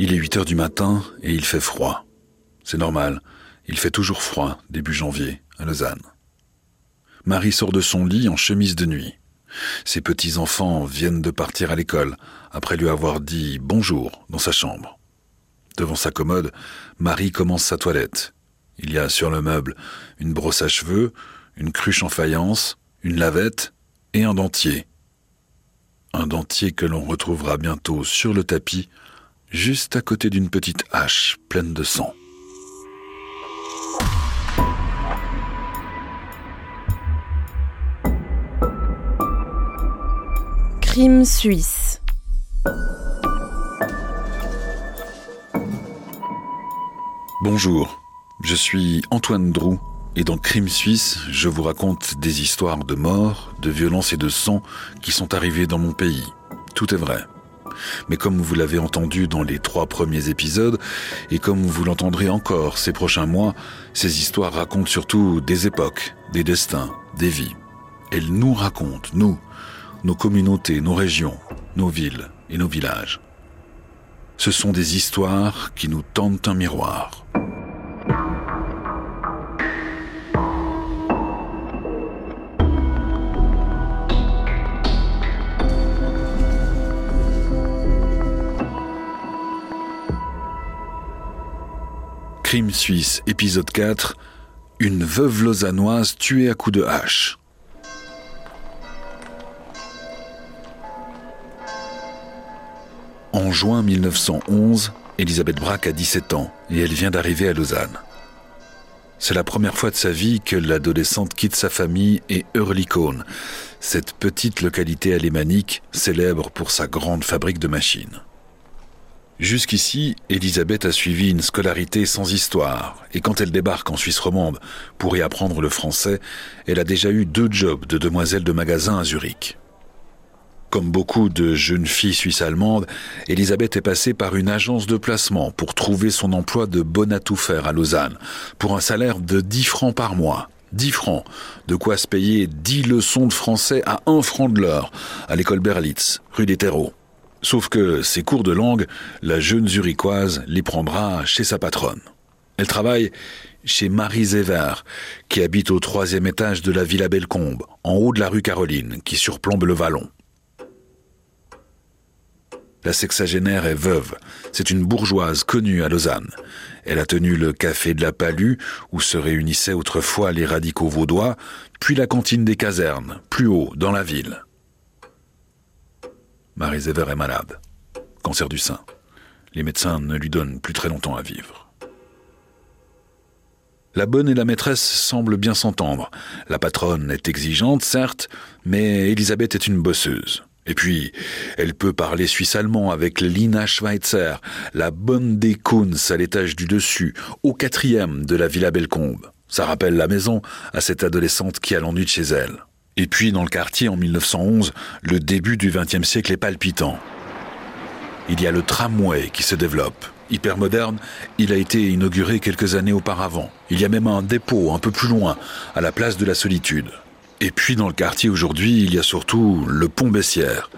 Il est 8 heures du matin et il fait froid. C'est normal, il fait toujours froid début janvier à Lausanne. Marie sort de son lit en chemise de nuit. Ses petits-enfants viennent de partir à l'école après lui avoir dit bonjour dans sa chambre. Devant sa commode, Marie commence sa toilette. Il y a sur le meuble une brosse à cheveux, une cruche en faïence, une lavette et un dentier. Un dentier que l'on retrouvera bientôt sur le tapis, juste à côté d'une petite hache pleine de sang. Crime suisse. Bonjour, je suis Antoine Drou et dans Crime Suisse, je vous raconte des histoires de mort, de violence et de sang qui sont arrivées dans mon pays. Tout est vrai. Mais comme vous l'avez entendu dans les trois premiers épisodes, et comme vous l'entendrez encore ces prochains mois, ces histoires racontent surtout des époques, des destins, des vies. Elles nous racontent, nous, nos communautés, nos régions, nos villes et nos villages. Ce sont des histoires qui nous tendent un miroir. Crime suisse, épisode 4. Une veuve lausannoise tuée à coups de hache. En juin 1911, Elisabeth Braque a 17 ans et elle vient d'arriver à Lausanne. C'est la première fois de sa vie que l'adolescente quitte sa famille et Eurlikon, cette petite localité alémanique célèbre pour sa grande fabrique de machines. Jusqu'ici, Elisabeth a suivi une scolarité sans histoire, et quand elle débarque en Suisse romande pour y apprendre le français, elle a déjà eu deux jobs de demoiselle de magasin à Zurich. Comme beaucoup de jeunes filles suisses-allemandes, Elisabeth est passée par une agence de placement pour trouver son emploi de bonne à tout faire à Lausanne, pour un salaire de 10 francs par mois. 10 francs, de quoi se payer 10 leçons de français à 1 franc de l'heure, à l'école Berlitz, rue des Terreaux. Sauf que ces cours de langue, la jeune zurichoise les prendra chez sa patronne. Elle travaille chez Marie Zéver, qui habite au troisième étage de la Villa Bellecombe, en haut de la rue Caroline, qui surplombe le vallon. La sexagénaire est veuve. C'est une bourgeoise connue à Lausanne. Elle a tenu le café de la Palue, où se réunissaient autrefois les radicaux vaudois, puis la cantine des casernes, plus haut, dans la ville. Marie Zéver est malade. Cancer du sein. Les médecins ne lui donnent plus très longtemps à vivre. La bonne et la maîtresse semblent bien s'entendre. La patronne est exigeante, certes, mais Elisabeth est une bosseuse. Et puis, elle peut parler suisse-allemand avec Lina Schweitzer, la bonne des Kunz à l'étage du dessus, au quatrième de la Villa Bellecombe. Ça rappelle la maison à cette adolescente qui a l'ennui de chez elle. Et puis, dans le quartier, en 1911, le début du XXe siècle est palpitant. Il y a le tramway qui se développe. Hyper moderne, il a été inauguré quelques années auparavant. Il y a même un dépôt un peu plus loin, à la place de la solitude. Et puis dans le quartier aujourd'hui, il y a surtout le pont Bessières.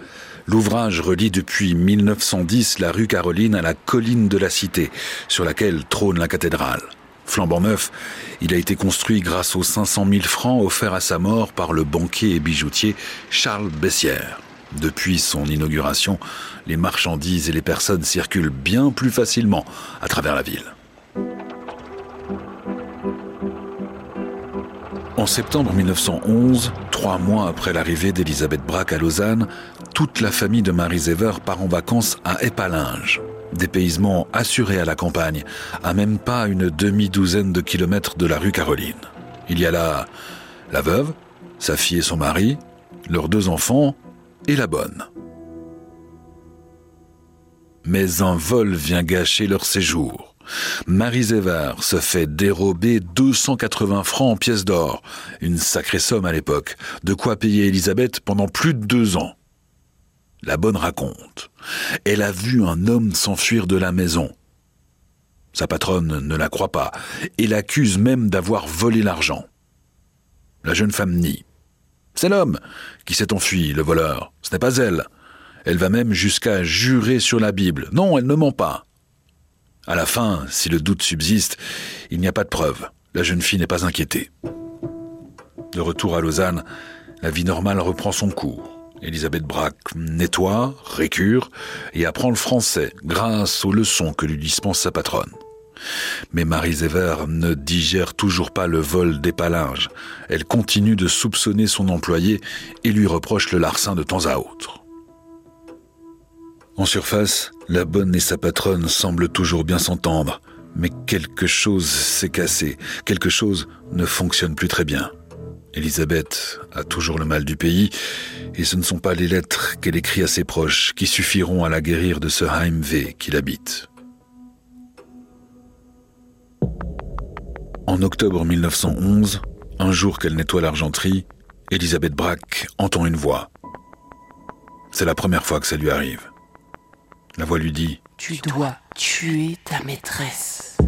L'ouvrage relie depuis 1910 la rue Caroline à la colline de la Cité, sur laquelle trône la cathédrale. Flambant neuf, il a été construit grâce aux 500 000 francs offerts à sa mort par le banquier et bijoutier Charles Bessières. Depuis son inauguration, les marchandises et les personnes circulent bien plus facilement à travers la ville. En septembre 1911, trois mois après l'arrivée d'Elisabeth Braque à Lausanne, toute la famille de Marie Zéver part en vacances à Épalinges. Dépaysement assuré à la campagne, à même pas une demi-douzaine de kilomètres de la rue Caroline. Il y a là la veuve, sa fille et son mari, leurs deux enfants et la bonne. Mais un vol vient gâcher leur séjour. Marie Zéver se fait dérober 280 francs en pièces d'or, une sacrée somme à l'époque, de quoi payer Elisabeth pendant plus de deux ans. La bonne raconte. Elle a vu un homme s'enfuir de la maison. Sa patronne ne la croit pas et l'accuse même d'avoir volé l'argent. La jeune femme nie. C'est l'homme qui s'est enfui, le voleur. Ce n'est pas elle. Elle va même jusqu'à jurer sur la Bible. Non, elle ne ment pas. À la fin, si le doute subsiste, il n'y a pas de preuve. La jeune fille n'est pas inquiétée. De retour à Lausanne, la vie normale reprend son cours. Elisabeth Braque nettoie, récure et apprend le français grâce aux leçons que lui dispense sa patronne. Mais Marie Zéver ne digère toujours pas le vol des palinges. Elle continue de soupçonner son employé et lui reproche le larcin de temps à autre. En surface, la bonne et sa patronne semblent toujours bien s'entendre, mais quelque chose s'est cassé, quelque chose ne fonctionne plus très bien. Elisabeth a toujours le mal du pays, et ce ne sont pas les lettres qu'elle écrit à ses proches qui suffiront à la guérir de ce Heimweh qu'il habite. En octobre 1911, un jour qu'elle nettoie l'argenterie, Elisabeth Brack entend une voix. C'est la première fois que ça lui arrive. La voix lui dit Tu dois tuer ta maîtresse.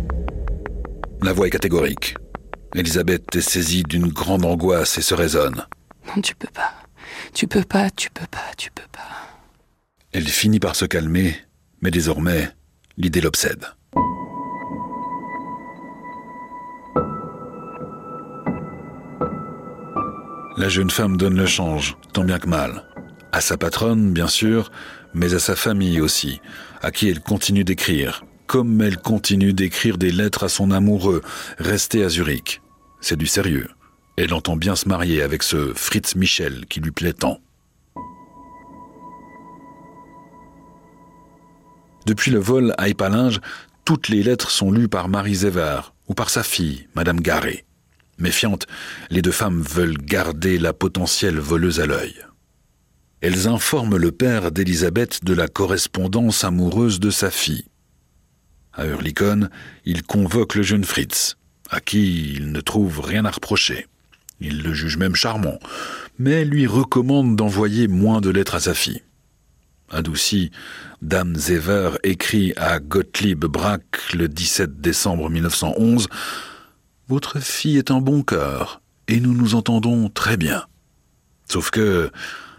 La voix est catégorique. Elisabeth est saisie d'une grande angoisse et se raisonne. Non, tu peux pas. Tu peux pas, tu peux pas, tu peux pas. Elle finit par se calmer, mais désormais, l'idée l'obsède. La jeune femme donne le change, tant bien que mal. À sa patronne, bien sûr, mais à sa famille aussi, à qui elle continue d'écrire, comme elle continue d'écrire des lettres à son amoureux, resté à Zurich. C'est du sérieux. Elle entend bien se marier avec ce Fritz Michel qui lui plaît tant. Depuis le vol à Épalinges, toutes les lettres sont lues par Marie Zéver ou par sa fille, Madame Garé. Méfiantes, les deux femmes veulent garder la potentielle voleuse à l'œil. Elles informent le père d'Elisabeth de la correspondance amoureuse de sa fille. À Hurlicon, il convoque le jeune Fritz, à qui il ne trouve rien à reprocher. Il le juge même charmant, mais lui recommande d'envoyer moins de lettres à sa fille. Adouci, Dame Zever écrit à Gottlieb Brack le 17 décembre 1911 Votre fille est un bon cœur, et nous nous entendons très bien. Sauf que,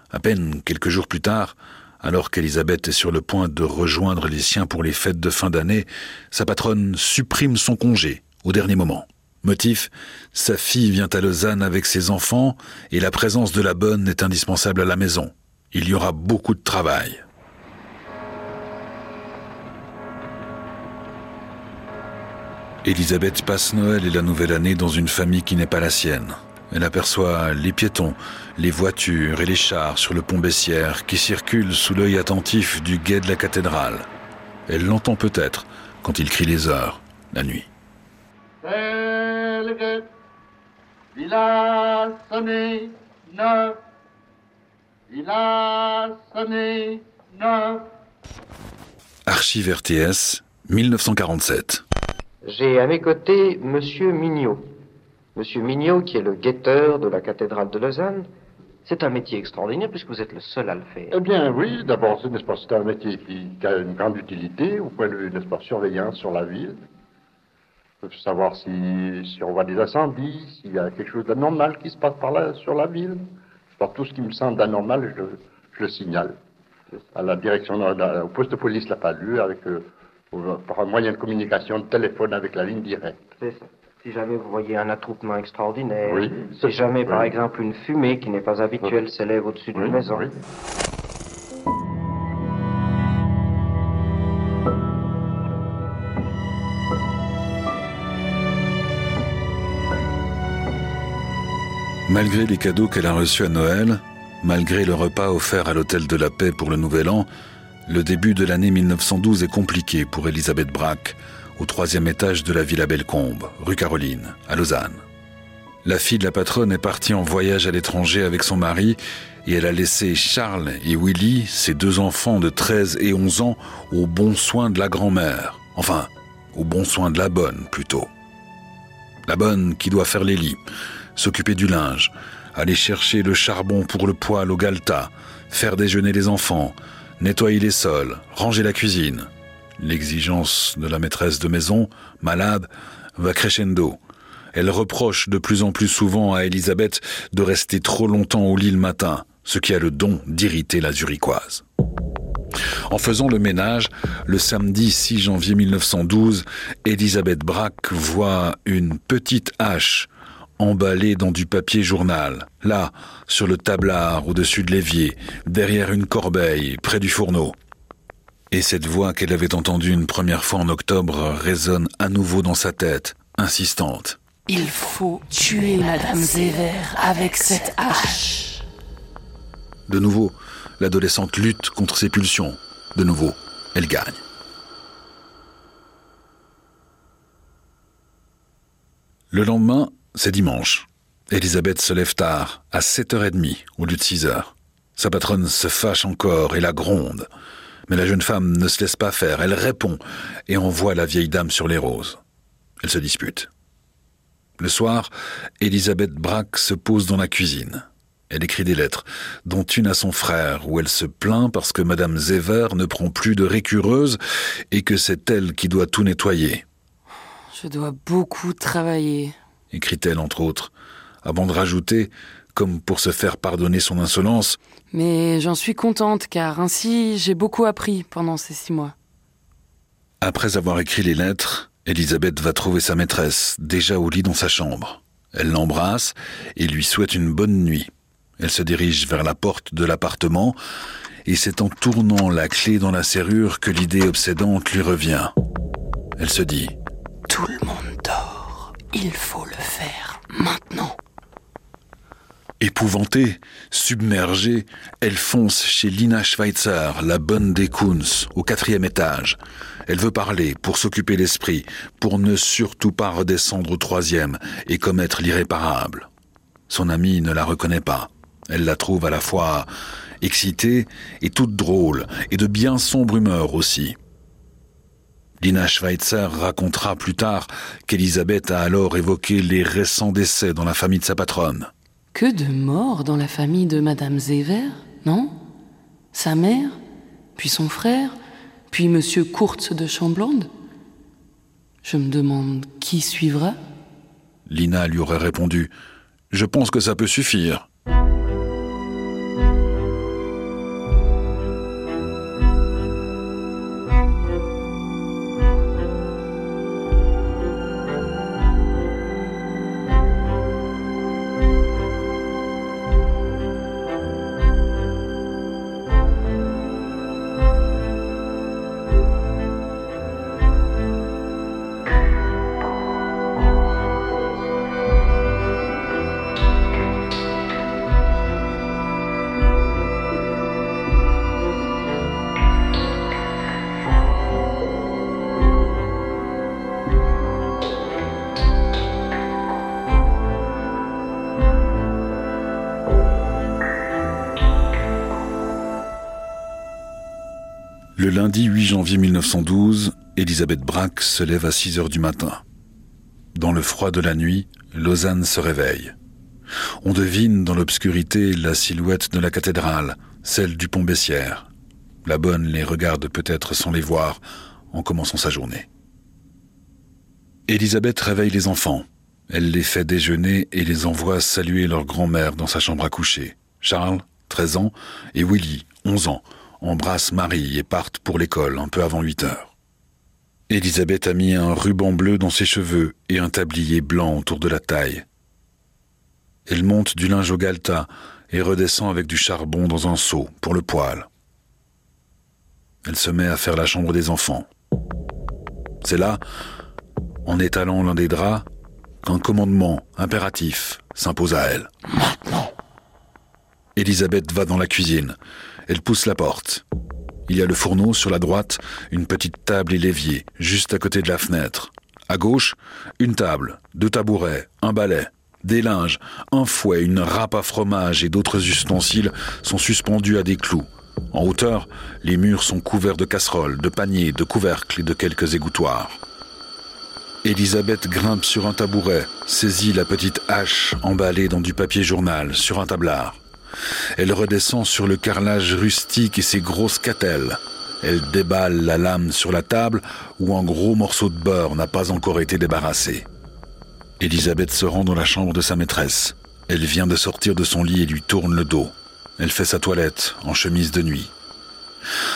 à peine quelques jours plus tard, alors qu'Elisabeth est sur le point de rejoindre les siens pour les fêtes de fin d'année, sa patronne supprime son congé au dernier moment. Motif, sa fille vient à Lausanne avec ses enfants et la présence de la bonne est indispensable à la maison. Il y aura beaucoup de travail. Elisabeth passe Noël et la nouvelle année dans une famille qui n'est pas la sienne. Elle aperçoit les piétons, les voitures et les chars sur le pont Bessières qui circulent sous l'œil attentif du guet de la cathédrale. Elle l'entend peut-être quand il crie les heures, la nuit. Il a sonné neuf, il a sonné neuf. Archive RTS, 1947. J'ai à mes côtés Monsieur Mignot. Monsieur Mignot, qui est le guetteur de la cathédrale de Lausanne. C'est un métier extraordinaire puisque vous êtes le seul à le faire. Eh bien, oui, d'abord, c'est, n'est-ce pas, c'est un métier qui, qui a une grande utilité au point de vue, n'est-ce pas, surveillance sur la ville. Savoir si, si on voit des incendies, s'il y a quelque chose d'anormal qui se passe par là, sur la ville. Par tout ce qui me semble d'anormal, je, je le signale. À la direction, au poste de police La Palue, avec, euh, par un moyen de communication, de téléphone avec la ligne directe. C'est ça. Si jamais vous voyez un attroupement extraordinaire, Oui. si jamais, par Oui. exemple, une fumée qui n'est pas habituelle s'élève au-dessus d'une maison. Malgré les cadeaux qu'elle a reçus à Noël, malgré le repas offert à l'Hôtel de la Paix pour le Nouvel An, le début de l'année 1912 est compliqué pour Elisabeth Braque, au troisième étage de la Villa Bellecombe, rue Caroline, à Lausanne. La fille de la patronne est partie en voyage à l'étranger avec son mari et elle a laissé Charles et Willy, ses deux enfants de 13 et 11 ans, au bon soin de la grand-mère. Enfin, au bon soin de la bonne, plutôt. La bonne qui doit faire les lits, s'occuper du linge, aller chercher le charbon pour le poêle au galta, faire déjeuner les enfants, nettoyer les sols, ranger la cuisine. L'exigence de la maîtresse de maison, malade, va crescendo. Elle reproche de plus en plus souvent à Elisabeth de rester trop longtemps au lit le matin, ce qui a le don d'irriter la zurichoise. En faisant le ménage, le samedi 6 janvier 1912, Elisabeth Braque voit une petite hache emballée dans du papier journal, là, sur le tablard au-dessus de l'évier, derrière une corbeille, près du fourneau. Et cette voix qu'elle avait entendue une première fois en octobre résonne à nouveau dans sa tête, insistante. Il faut tuer Madame Zéver avec cette hache. De nouveau, l'adolescente lutte contre ses pulsions. De nouveau, elle gagne. Le lendemain, c'est dimanche. Elisabeth se lève tard, à 7h30 au lieu de 6h. Sa patronne se fâche encore et la gronde. Mais la jeune femme ne se laisse pas faire, elle répond et envoie la vieille dame sur les roses. Elle se dispute. Le soir, Elisabeth Braque se pose dans la cuisine. Elle écrit des lettres, dont une à son frère, où elle se plaint parce que Madame Zéver ne prend plus de récureuse et que c'est elle qui doit tout nettoyer. Je dois beaucoup travailler, écrit-elle entre autres, avant de rajouter, comme pour se faire pardonner son insolence. Mais j'en suis contente, car ainsi j'ai beaucoup appris pendant ces six mois. Après avoir écrit les lettres, Elisabeth va trouver sa maîtresse, déjà au lit dans sa chambre. Elle l'embrasse et lui souhaite une bonne nuit. Elle se dirige vers la porte de l'appartement, et c'est en tournant la clé dans la serrure que l'idée obsédante lui revient. Elle se dit ⁇ Tout le monde dort, il faut le faire maintenant !⁇ Épouvantée, submergée, elle fonce chez Lina Schweitzer, la bonne des Kunz, au quatrième étage. Elle veut parler pour s'occuper l'esprit, pour ne surtout pas redescendre au troisième et commettre l'irréparable. Son amie ne la reconnaît pas. Elle la trouve à la fois excitée et toute drôle, et de bien sombre humeur aussi. Lina Schweitzer racontera plus tard qu'Elisabeth a alors évoqué les récents décès dans la famille de sa patronne. Que de morts dans la famille de Madame Zéver, non? Sa mère, puis son frère, puis Monsieur Kurtz de Chamblande? Je me demande qui suivra? Lina lui aurait répondu Je pense que ça peut suffire. Lundi 8 janvier 1912, Elisabeth Braque se lève à 6 heures du matin. Dans le froid de la nuit, Lausanne se réveille. On devine dans l'obscurité la silhouette de la cathédrale, celle du pont Bessières. La bonne les regarde peut-être sans les voir en commençant sa journée. Elisabeth réveille les enfants. Elle les fait déjeuner et les envoie saluer leur grand-mère dans sa chambre à coucher. Charles, 13 ans, et Willy, 11 ans, embrassent Marie et partent pour l'école un peu avant 8 heures. Elisabeth a mis un ruban bleu dans ses cheveux et un tablier blanc autour de la taille. Elle monte du linge au galta et redescend avec du charbon dans un seau pour le poêle. Elle se met à faire la chambre des enfants. C'est là, en étalant l'un des draps, qu'un commandement impératif s'impose à elle. Maintenant. Elisabeth va dans la cuisine. Elle pousse la porte. Il y a le fourneau sur la droite, une petite table et l'évier, juste à côté de la fenêtre. À gauche, une table, deux tabourets, un balai, des linges, un fouet, une râpe à fromage et d'autres ustensiles sont suspendus à des clous. En hauteur, les murs sont couverts de casseroles, de paniers, de couvercles et de quelques égouttoirs. Elisabeth grimpe sur un tabouret, saisit la petite hache emballée dans du papier journal sur un tablard. Elle redescend sur le carrelage rustique et ses grosses catelles. Elle déballe la lame sur la table où un gros morceau de beurre n'a pas encore été débarrassé. Elisabeth se rend dans la chambre de sa maîtresse. Elle vient de sortir de son lit et lui tourne le dos. Elle fait sa toilette en chemise de nuit.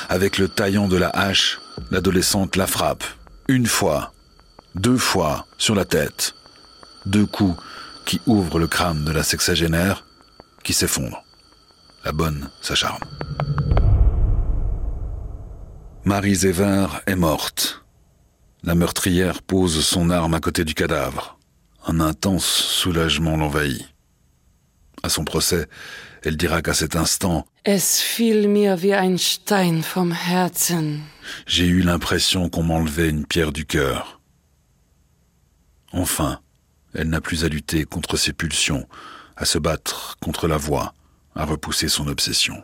Avec le taillant de la hache, l'adolescente la frappe. Une fois, deux fois, sur la tête. Deux coups qui ouvrent le crâne de la sexagénaire, qui s'effondre. La bonne s'acharne. Marie Zéver est morte. La meurtrière pose son arme à côté du cadavre. Un intense soulagement l'envahit. À son procès, elle dira qu'à cet instant Es fiel mir wie ein Stein vom Herzen. J'ai eu l'impression qu'on m'enlevait une pierre du cœur. Enfin, elle n'a plus à lutter contre ses pulsions, à se battre contre la voix, à repousser son obsession.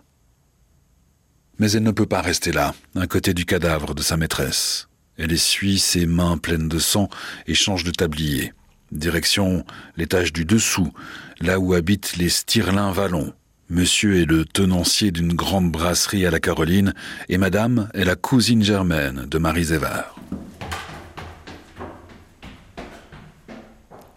Mais elle ne peut pas rester là, à côté du cadavre de sa maîtresse. Elle essuie ses mains pleines de sang et change de tablier. Direction l'étage du dessous, là où habitent les Stirlin Vallon. Monsieur est le tenancier d'une grande brasserie à la Caroline et madame est la cousine germaine de Marie Zévard.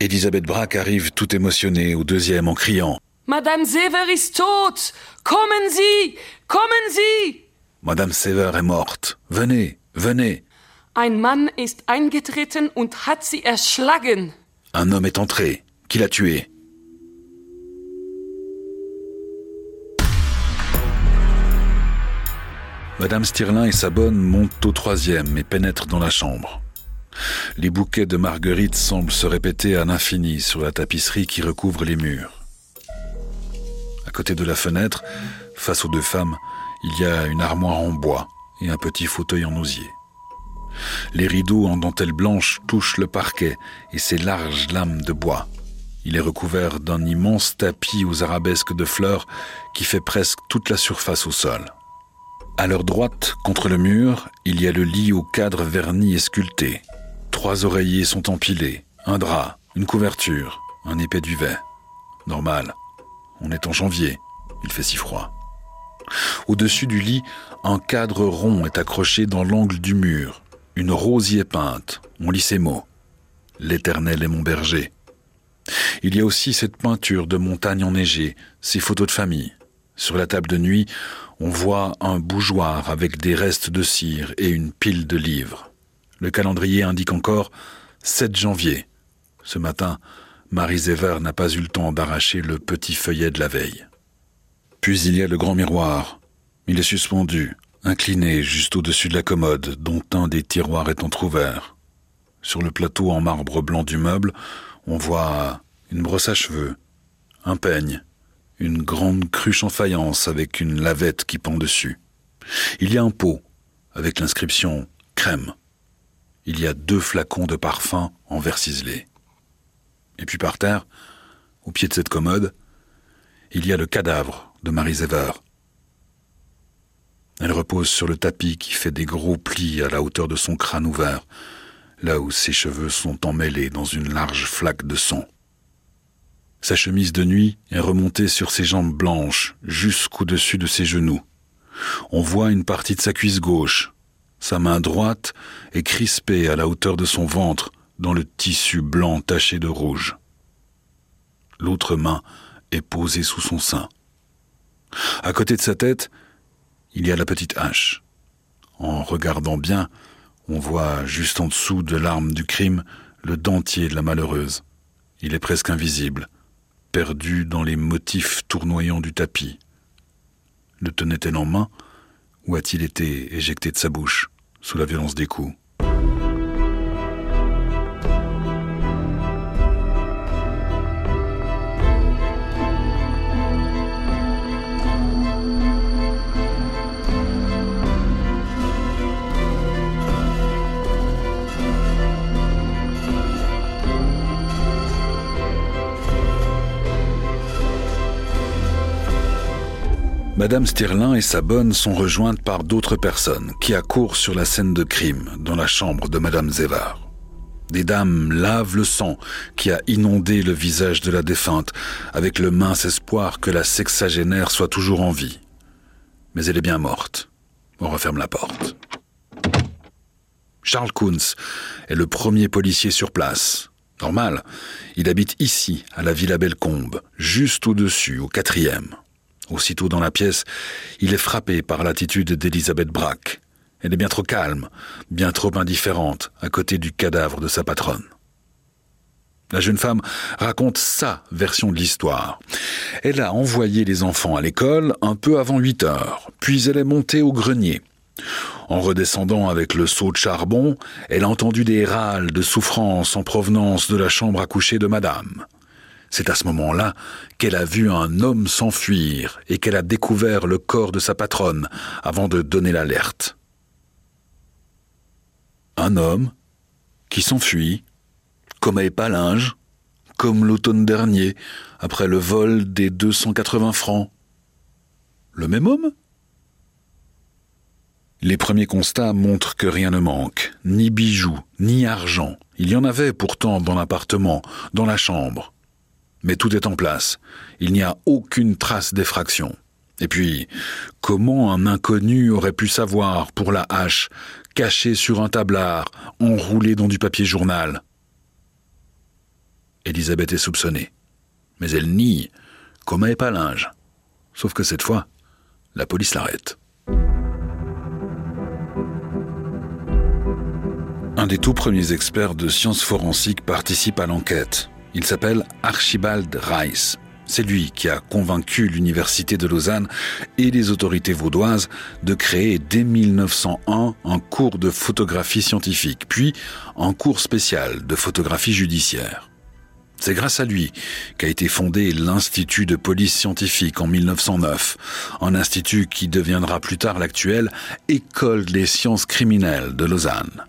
Elisabeth Braque arrive tout émotionnée au deuxième en criant Madame Sever ist tot! Kommen Sie! Kommen Sie! Madame Sever est morte. Venez, venez. Ein Mann ist eingetreten und hat sie erschlagen. Un homme est entré. Qui l'a tué? Madame Stirlin et sa bonne montent au troisième et pénètrent dans la chambre. Les bouquets de marguerites semblent se répéter à l'infini sur la tapisserie qui recouvre les murs. Côté de la fenêtre, face aux deux femmes, il y a une armoire en bois et un petit fauteuil en osier. Les rideaux en dentelle blanche touchent le parquet et ses larges lames de bois. Il est recouvert d'un immense tapis aux arabesques de fleurs qui fait presque toute la surface au sol. À leur droite, contre le mur, il y a le lit au cadre verni et sculpté. Trois oreillers sont empilés, un drap, une couverture, un épais duvet. Normal. On est en janvier. Il fait si froid. Au-dessus du lit, un cadre rond est accroché dans l'angle du mur. Une rose y est peinte. On lit ces mots. L'Éternel est mon berger. Il y a aussi cette peinture de montagne enneigée, ces photos de famille. Sur la table de nuit, on voit un bougeoir avec des restes de cire et une pile de livres. Le calendrier indique encore 7 janvier. Ce matin, Marie Zéver n'a pas eu le temps d'arracher le petit feuillet de la veille. Puis il y a le grand miroir. Il est suspendu, incliné juste au-dessus de la commode, dont un des tiroirs est entr'ouvert. Sur le plateau en marbre blanc du meuble, on voit une brosse à cheveux, un peigne, une grande cruche en faïence avec une lavette qui pend dessus. Il y a un pot avec l'inscription crème. Il y a deux flacons de parfum en verre ciselé. Et puis par terre, au pied de cette commode, il y a le cadavre de Marie Zéver. Elle repose sur le tapis qui fait des gros plis à la hauteur de son crâne ouvert, là où ses cheveux sont emmêlés dans une large flaque de sang. Sa chemise de nuit est remontée sur ses jambes blanches jusqu'au-dessus de ses genoux. On voit une partie de sa cuisse gauche. Sa main droite est crispée à la hauteur de son ventre dans le tissu blanc taché de rouge. L'autre main est posée sous son sein. À côté de sa tête, il y a la petite hache. En regardant bien, on voit juste en dessous de l'arme du crime le dentier de la malheureuse. Il est presque invisible, perdu dans les motifs tournoyants du tapis. Le tenait-elle en main ou a-t-il été éjecté de sa bouche sous la violence des coups? Madame Stirlin et sa bonne sont rejointes par d'autres personnes qui accourent sur la scène de crime dans la chambre de Madame Zévar. Des dames lavent le sang qui a inondé le visage de la défunte avec le mince espoir que la sexagénaire soit toujours en vie. Mais elle est bien morte. On referme la porte. Charles Kunz est le premier policier sur place. Normal, il habite ici, à la Villa Bellecombe, juste au-dessus, au quatrième. Aussitôt dans la pièce, il est frappé par l'attitude d'Elisabeth Braque. Elle est bien trop calme, bien trop indifférente à côté du cadavre de sa patronne. La jeune femme raconte sa version de l'histoire. Elle a envoyé les enfants à l'école un peu avant 8 heures, puis elle est montée au grenier. En redescendant avec le seau de charbon, elle a entendu des râles de souffrance en provenance de la chambre à coucher de madame. C'est à ce moment-là qu'elle a vu un homme s'enfuir et qu'elle a découvert le corps de sa patronne avant de donner l'alerte. Un homme qui s'enfuit comme à Épalinges, comme l'automne dernier, après le vol des 280 francs. Le même homme? Les premiers constats montrent que rien ne manque, ni bijoux, ni argent. Il y en avait pourtant dans l'appartement, dans la chambre. Mais tout est en place. Il n'y a aucune trace d'effraction. Et puis, comment un inconnu aurait pu savoir pour la hache, cachée sur un tablard, enroulée dans du papier journal? Elisabeth est soupçonnée. Mais elle nie, comme à Épalinges. Sauf que cette fois, la police l'arrête. Un des tout premiers experts de sciences forensiques participe à l'enquête. Il s'appelle Archibald Reiss. C'est lui qui a convaincu l'Université de Lausanne et les autorités vaudoises de créer dès 1901 un cours de photographie scientifique, puis un cours spécial de photographie judiciaire. C'est grâce à lui qu'a été fondé l'Institut de police scientifique en 1909, un institut qui deviendra plus tard l'actuelle École des sciences criminelles de Lausanne.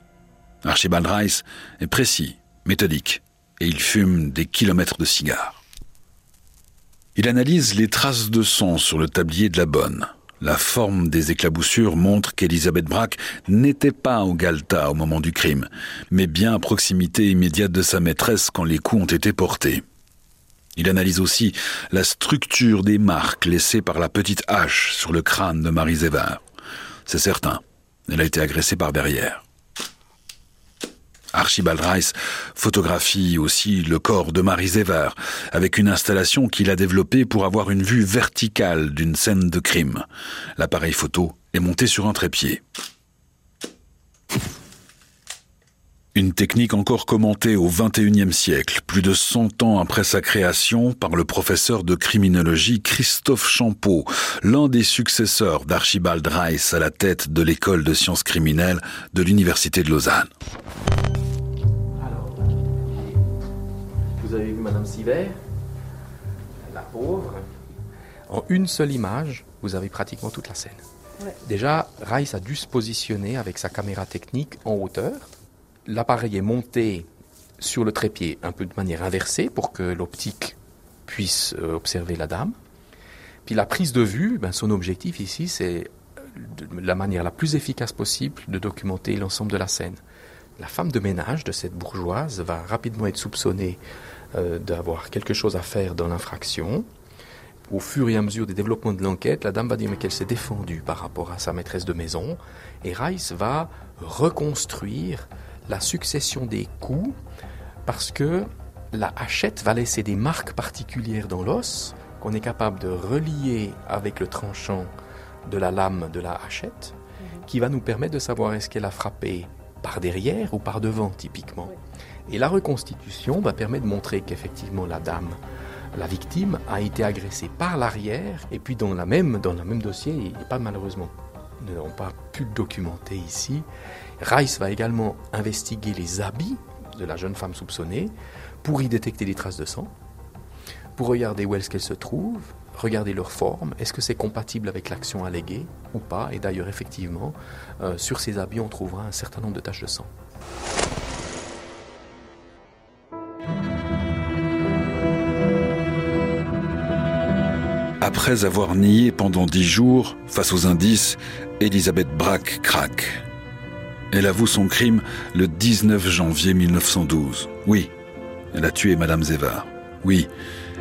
Archibald Rice est précis, méthodique, et il fume des kilomètres de cigares. Il analyse les traces de sang sur le tablier de la bonne. La forme des éclaboussures montre qu'Elisabeth Braque n'était pas au Galta au moment du crime, mais bien à proximité immédiate de sa maîtresse quand les coups ont été portés. Il analyse aussi la structure des marques laissées par la petite hache sur le crâne de Marie Zévard. C'est certain, elle a été agressée par derrière. Archibald Rice photographie aussi le corps de Marie Zévar avec une installation qu'il a développée pour avoir une vue verticale d'une scène de crime. L'appareil photo est monté sur un trépied. Une technique encore commentée au XXIe siècle, plus de 100 ans après sa création, par le professeur de criminologie Christophe Champeau, l'un des successeurs d'Archibald Rice à la tête de l'école de sciences criminelles de l'Université de Lausanne. Vous avez vu Madame Siver La pauvre. En une seule image, vous avez pratiquement toute la scène. Déjà, Rice a dû se positionner avec sa caméra technique en hauteur. L'appareil est monté sur le trépied un peu de manière inversée pour que l'optique puisse euh, observer la dame. Puis la prise de vue, ben, son objectif ici, c'est de la manière la plus efficace possible de documenter l'ensemble de la scène. La femme de ménage de cette bourgeoise va rapidement être soupçonnée euh, d'avoir quelque chose à faire dans l'infraction. Au fur et à mesure des développements de l'enquête, la dame va dire qu'elle s'est défendue par rapport à sa maîtresse de maison et Rice va reconstruire la succession des coups parce que la hachette va laisser des marques particulières dans l'os qu'on est capable de relier avec le tranchant de la lame de la hachette qui va nous permettre de savoir est-ce qu'elle a frappé par derrière ou par devant typiquement. Et la reconstitution va permettre de montrer qu'effectivement la dame, la victime, a été agressée par l'arrière et puis dans la même, dans le même dossier, il pas malheureusement, nous n'avons pas pu le documenter ici. Rice va également investiguer les habits de la jeune femme soupçonnée pour y détecter des traces de sang, pour regarder où est-ce qu'elle se trouve, regarder leur forme, est-ce que c'est compatible avec l'action alléguée ou pas, et d'ailleurs effectivement, euh, sur ces habits on trouvera un certain nombre de taches de sang. Après avoir nié pendant dix jours, face aux indices, Elisabeth Braque craque. Elle avoue son crime le 19 janvier 1912. Oui, elle a tué Madame Zévar. Oui,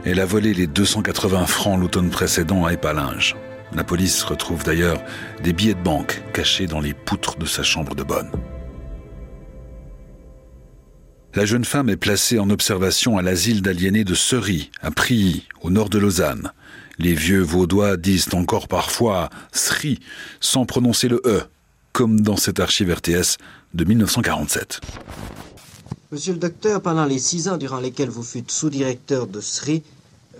elle a volé les 280 francs l'automne précédent à Épalinges. La police retrouve d'ailleurs des billets de banque cachés dans les poutres de sa chambre de bonne. La jeune femme est placée en observation à l'asile d'aliénés de Sery, à Prilly, au nord de Lausanne. Les vieux vaudois disent encore parfois Sri sans prononcer le E, comme dans cet archive RTS de 1947. Monsieur le docteur, pendant les six ans durant lesquels vous fûtes sous-directeur de SRI,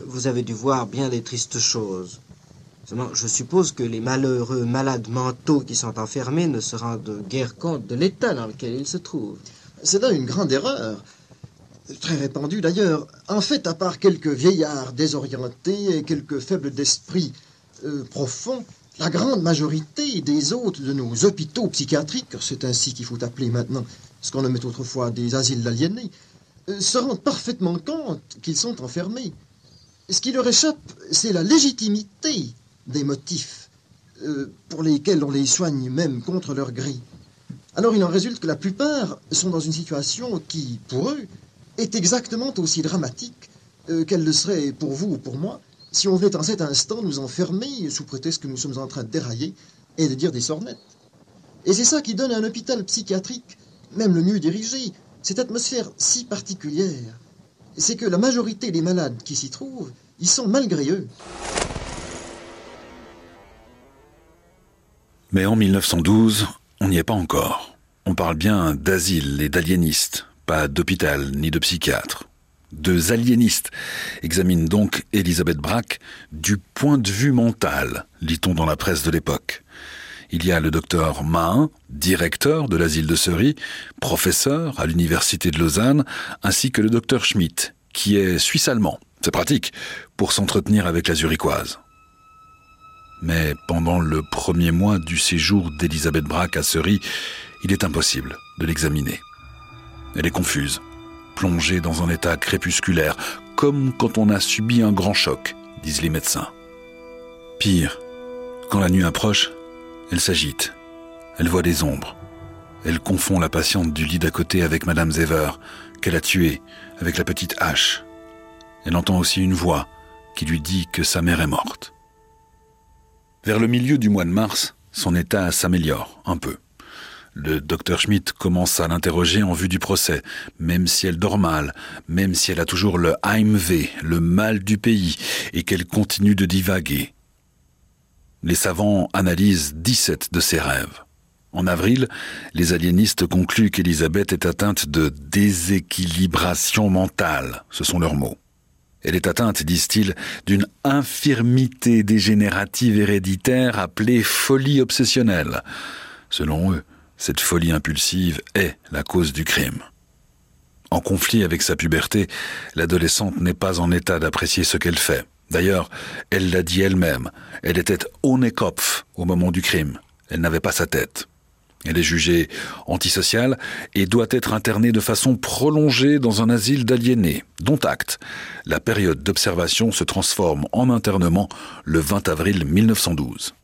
vous avez dû voir bien des tristes choses. Seulement, je suppose que les malheureux malades mentaux qui sont enfermés ne se rendent guère compte de l'état dans lequel ils se trouvent. C'est là une grande erreur. Très répandue d'ailleurs. En fait, à part quelques vieillards désorientés et quelques faibles d'esprit euh, profonds, la grande majorité des hôtes de nos hôpitaux psychiatriques, c'est ainsi qu'il faut appeler maintenant ce qu'on nommait autrefois des asiles d'aliénés, euh, se rendent parfaitement compte qu'ils sont enfermés. Ce qui leur échappe, c'est la légitimité des motifs euh, pour lesquels on les soigne même contre leur gré. Alors il en résulte que la plupart sont dans une situation qui, pour eux, est exactement aussi dramatique euh, qu'elle le serait pour vous ou pour moi si on venait en cet instant nous enfermer sous prétexte que nous sommes en train de dérailler et de dire des sornettes. Et c'est ça qui donne à un hôpital psychiatrique, même le mieux dirigé, cette atmosphère si particulière. C'est que la majorité des malades qui s'y trouvent, ils sont malgré eux. Mais en 1912, on n'y est pas encore. On parle bien d'asile et d'aliénistes, pas d'hôpital ni de psychiatre. Deux aliénistes examinent donc Elisabeth Braque du point de vue mental, lit-on dans la presse de l'époque. Il y a le docteur Mahin, directeur de l'asile de Seri, professeur à l'université de Lausanne, ainsi que le docteur Schmidt, qui est suisse-allemand. C'est pratique pour s'entretenir avec la zurichoise. Mais pendant le premier mois du séjour d'Elisabeth Braque à Seri, il est impossible de l'examiner. Elle est confuse, plongée dans un état crépusculaire, comme quand on a subi un grand choc, disent les médecins. Pire, quand la nuit approche, elle s'agite. Elle voit des ombres. Elle confond la patiente du lit d'à côté avec Madame Zever, qu'elle a tuée, avec la petite hache. Elle entend aussi une voix qui lui dit que sa mère est morte. Vers le milieu du mois de mars, son état s'améliore un peu. Le docteur Schmidt commence à l'interroger en vue du procès, même si elle dort mal, même si elle a toujours le Heimweh, le mal du pays, et qu'elle continue de divaguer. Les savants analysent 17 de ses rêves. En avril, les aliénistes concluent qu'Elisabeth est atteinte de déséquilibration mentale, ce sont leurs mots. Elle est atteinte, disent-ils, d'une infirmité dégénérative héréditaire appelée folie obsessionnelle. Selon eux, cette folie impulsive est la cause du crime. En conflit avec sa puberté, l'adolescente n'est pas en état d'apprécier ce qu'elle fait. D'ailleurs, elle l'a dit elle-même, elle était ohne Kopf au moment du crime. Elle n'avait pas sa tête. Elle est jugée antisociale et doit être internée de façon prolongée dans un asile d'aliénés, dont acte. La période d'observation se transforme en internement le 20 avril 1912.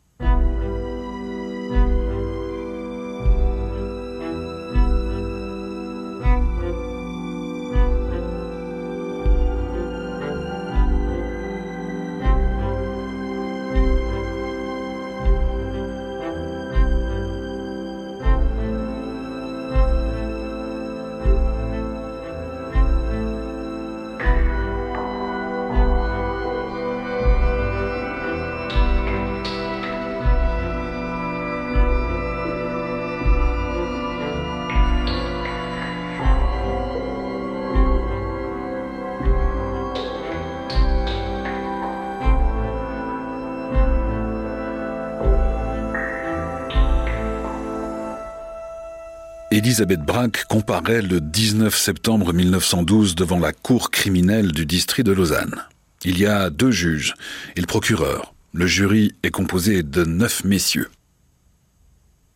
Elisabeth Braque comparaît le 19 septembre 1912 devant la cour criminelle du district de Lausanne. Il y a deux juges et le procureur. Le jury est composé de neuf messieurs.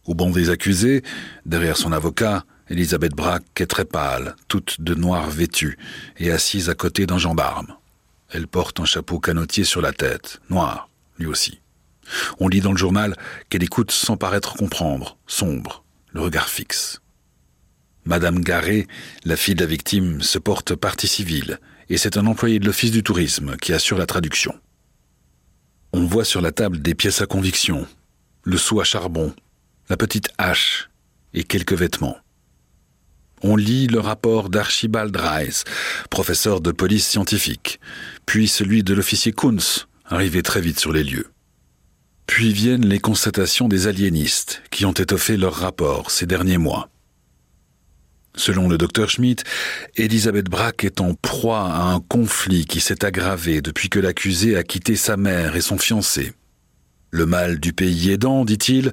Au banc des accusés, derrière son avocat, Elisabeth Braque est très pâle, toute de noir vêtue, et assise à côté d'un gendarme. Elle porte un chapeau canotier sur la tête, noir, lui aussi. On lit dans le journal qu'elle écoute sans paraître comprendre, sombre, le regard fixe. Madame Garret, la fille de la victime, se porte partie civile, et c'est un employé de l'Office du tourisme qui assure la traduction. On voit sur la table des pièces à conviction, le seau à charbon, la petite hache et quelques vêtements. On lit le rapport d'Archibald Reis, professeur de police scientifique, puis celui de l'officier Kunz, arrivé très vite sur les lieux. Puis viennent les constatations des aliénistes qui ont étoffé leur rapport ces derniers mois. Selon le docteur Schmidt, Elisabeth Brack est en proie à un conflit qui s'est aggravé depuis que l'accusé a quitté sa mère et son fiancé. Le mal du pays aidant, dit-il,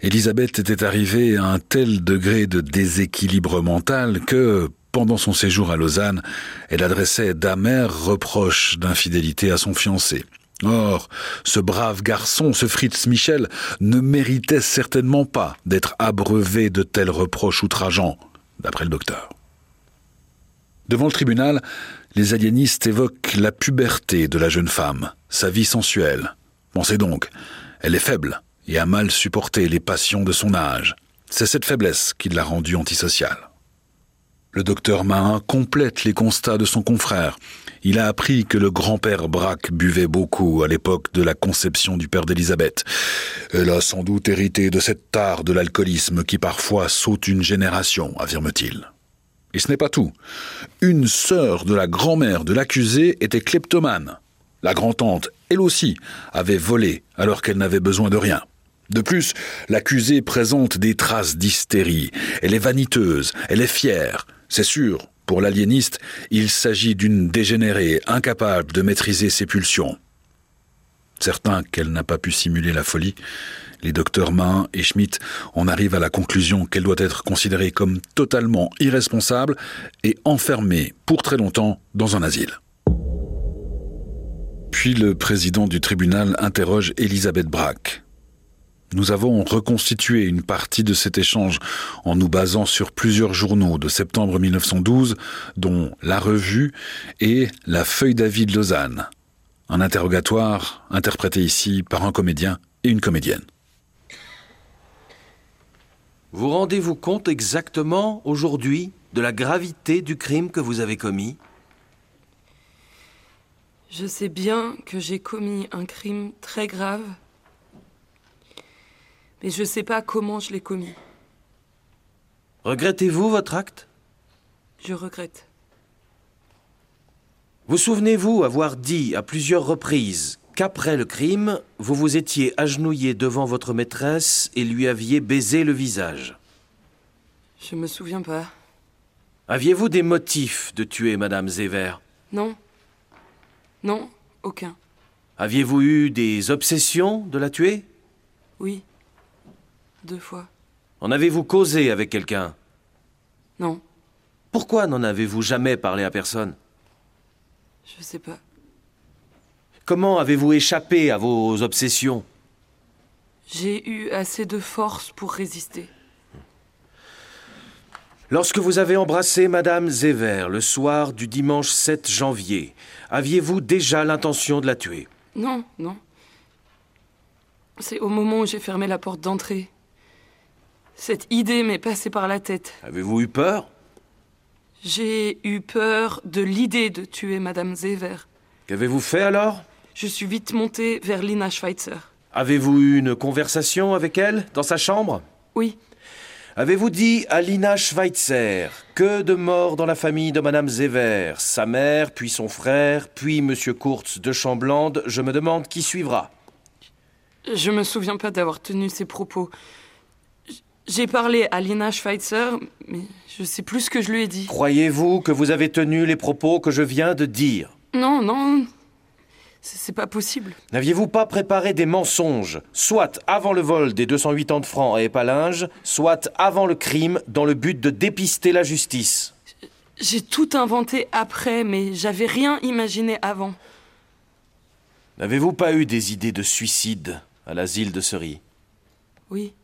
Elisabeth était arrivée à un tel degré de déséquilibre mental que, pendant son séjour à Lausanne, elle adressait d'amers reproches d'infidélité à son fiancé. Or, ce brave garçon, ce Fritz Michel, ne méritait certainement pas d'être abreuvé de tels reproches outrageants d'après le docteur. Devant le tribunal, les aliénistes évoquent la puberté de la jeune femme, sa vie sensuelle. Pensez donc, elle est faible et a mal supporté les passions de son âge. C'est cette faiblesse qui l'a rendue antisociale. Le docteur Mahin complète les constats de son confrère. Il a appris que le grand-père Braque buvait beaucoup à l'époque de la conception du père d'Élisabeth. Elle a sans doute hérité de cette tare de l'alcoolisme qui parfois saute une génération, affirme-t-il. Et ce n'est pas tout. Une sœur de la grand-mère de l'accusé était kleptomane. La grand-tante, elle aussi, avait volé alors qu'elle n'avait besoin de rien. De plus, l'accusée présente des traces d'hystérie. Elle est vaniteuse, elle est fière. C'est sûr, pour l'aliéniste, il s'agit d'une dégénérée incapable de maîtriser ses pulsions. Certain qu'elle n'a pas pu simuler la folie, les docteurs Main et Schmidt en arrivent à la conclusion qu'elle doit être considérée comme totalement irresponsable et enfermée pour très longtemps dans un asile. Puis le président du tribunal interroge Elisabeth Braque. Nous avons reconstitué une partie de cet échange en nous basant sur plusieurs journaux de septembre 1912, dont La Revue et La Feuille d'avis de Lausanne. Un interrogatoire interprété ici par un comédien et une comédienne. Vous rendez-vous compte exactement aujourd'hui de la gravité du crime que vous avez commis? Je sais bien que j'ai commis un crime très grave et je ne sais pas comment je l'ai commis. Regrettez-vous votre acte? Je regrette. Vous souvenez-vous avoir dit à plusieurs reprises qu'après le crime, vous vous étiez agenouillé devant votre maîtresse et lui aviez baisé le visage? Je me souviens pas. Aviez-vous des motifs de tuer Madame Zéver Non. Non, aucun. Aviez-vous eu des obsessions de la tuer? Oui. Deux fois. En avez-vous causé avec quelqu'un? Non. Pourquoi n'en avez-vous jamais parlé à personne? Je sais pas. Comment avez-vous échappé à vos obsessions? J'ai eu assez de force pour résister. Lorsque vous avez embrassé Madame Zéver le soir du dimanche 7 janvier, aviez-vous déjà l'intention de la tuer? Non, non. C'est au moment où j'ai fermé la porte d'entrée. Cette idée m'est passée par la tête. Avez-vous eu peur? J'ai eu peur de l'idée de tuer Madame Zever. Qu'avez-vous fait alors? Je suis vite montée vers Lina Schweitzer. Avez-vous eu une conversation avec elle dans sa chambre? Oui. Avez-vous dit à Lina Schweitzer que de morts dans la famille de Madame Zever, sa mère, puis son frère, puis Monsieur Kurtz de Chamblande, je me demande qui suivra? Je me souviens pas d'avoir tenu ces propos. J'ai parlé à Lina Schweitzer, mais je sais plus ce que je lui ai dit. Croyez-vous que vous avez tenu les propos que je viens de dire? Non, non. C'est pas possible. N'aviez-vous pas préparé des mensonges, soit avant le vol des 280 francs à Épalinges, soit avant le crime, dans le but de dépister la justice? J'ai tout inventé après, mais j'avais rien imaginé avant. N'avez-vous pas eu des idées de suicide à l'asile de Cerie Oui.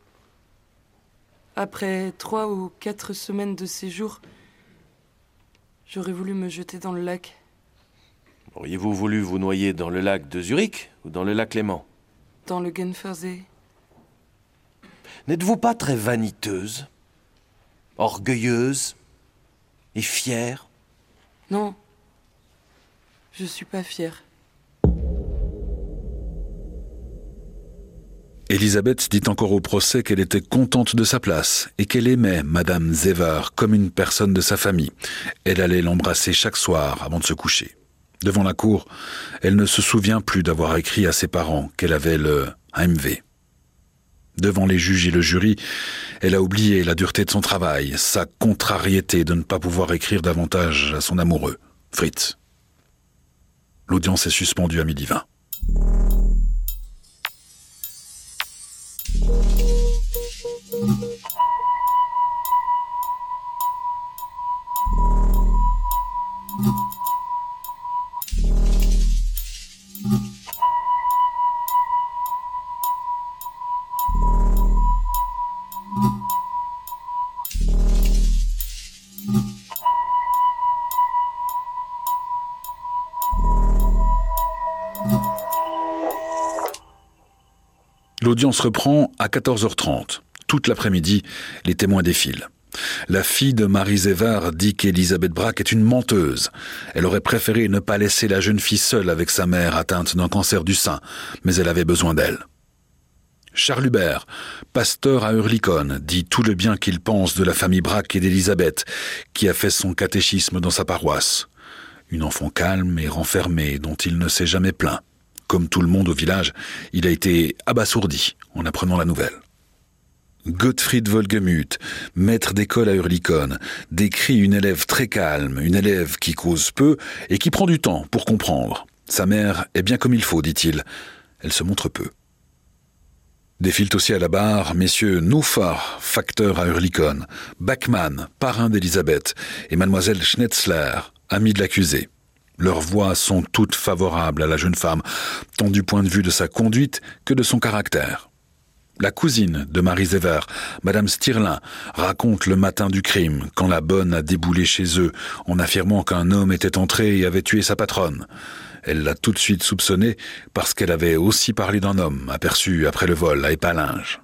Après trois ou quatre semaines de séjour, j'aurais voulu me jeter dans le lac. Auriez-vous voulu vous noyer dans le lac de Zurich ou dans le lac Léman? Dans le Genfersee. N'êtes-vous pas très vaniteuse Orgueilleuse Et fière? Non. Je suis pas fière. Elisabeth dit encore au procès qu'elle était contente de sa place et qu'elle aimait Madame Zevar comme une personne de sa famille. Elle allait l'embrasser chaque soir avant de se coucher. Devant la cour, elle ne se souvient plus d'avoir écrit à ses parents qu'elle avait le AMV. Devant les juges et le jury, elle a oublié la dureté de son travail, sa contrariété de ne pas pouvoir écrire davantage à son amoureux, Fritz. L'audience est suspendue à midi 20. L'audience reprend à 14h30. Toute l'après-midi, les témoins défilent. La fille de Marie Zévar dit qu'Elisabeth Braque est une menteuse. Elle aurait préféré ne pas laisser la jeune fille seule avec sa mère atteinte d'un cancer du sein, mais elle avait besoin d'elle. Charles Hubert, pasteur à Hurlicon, dit tout le bien qu'il pense de la famille Braque et d'Elisabeth, qui a fait son catéchisme dans sa paroisse. Une enfant calme et renfermée dont il ne s'est jamais plaint. Comme tout le monde au village, il a été abasourdi en apprenant la nouvelle. Gottfried Volgemuth, maître d'école à Hurlicon, décrit une élève très calme, une élève qui cause peu et qui prend du temps pour comprendre. Sa mère est bien comme il faut, dit-il. Elle se montre peu. Défilent aussi à la barre messieurs Noufa, facteur à Hurlicon, Bachmann, parrain d'Elisabeth, et mademoiselle Schnetzler, amie de l'accusé. Leurs voix sont toutes favorables à la jeune femme, tant du point de vue de sa conduite que de son caractère. La cousine de Marie Zéver, Madame Stirlin, raconte le matin du crime, quand la bonne a déboulé chez eux en affirmant qu'un homme était entré et avait tué sa patronne. Elle l'a tout de suite soupçonné parce qu'elle avait aussi parlé d'un homme aperçu après le vol à Épalinges.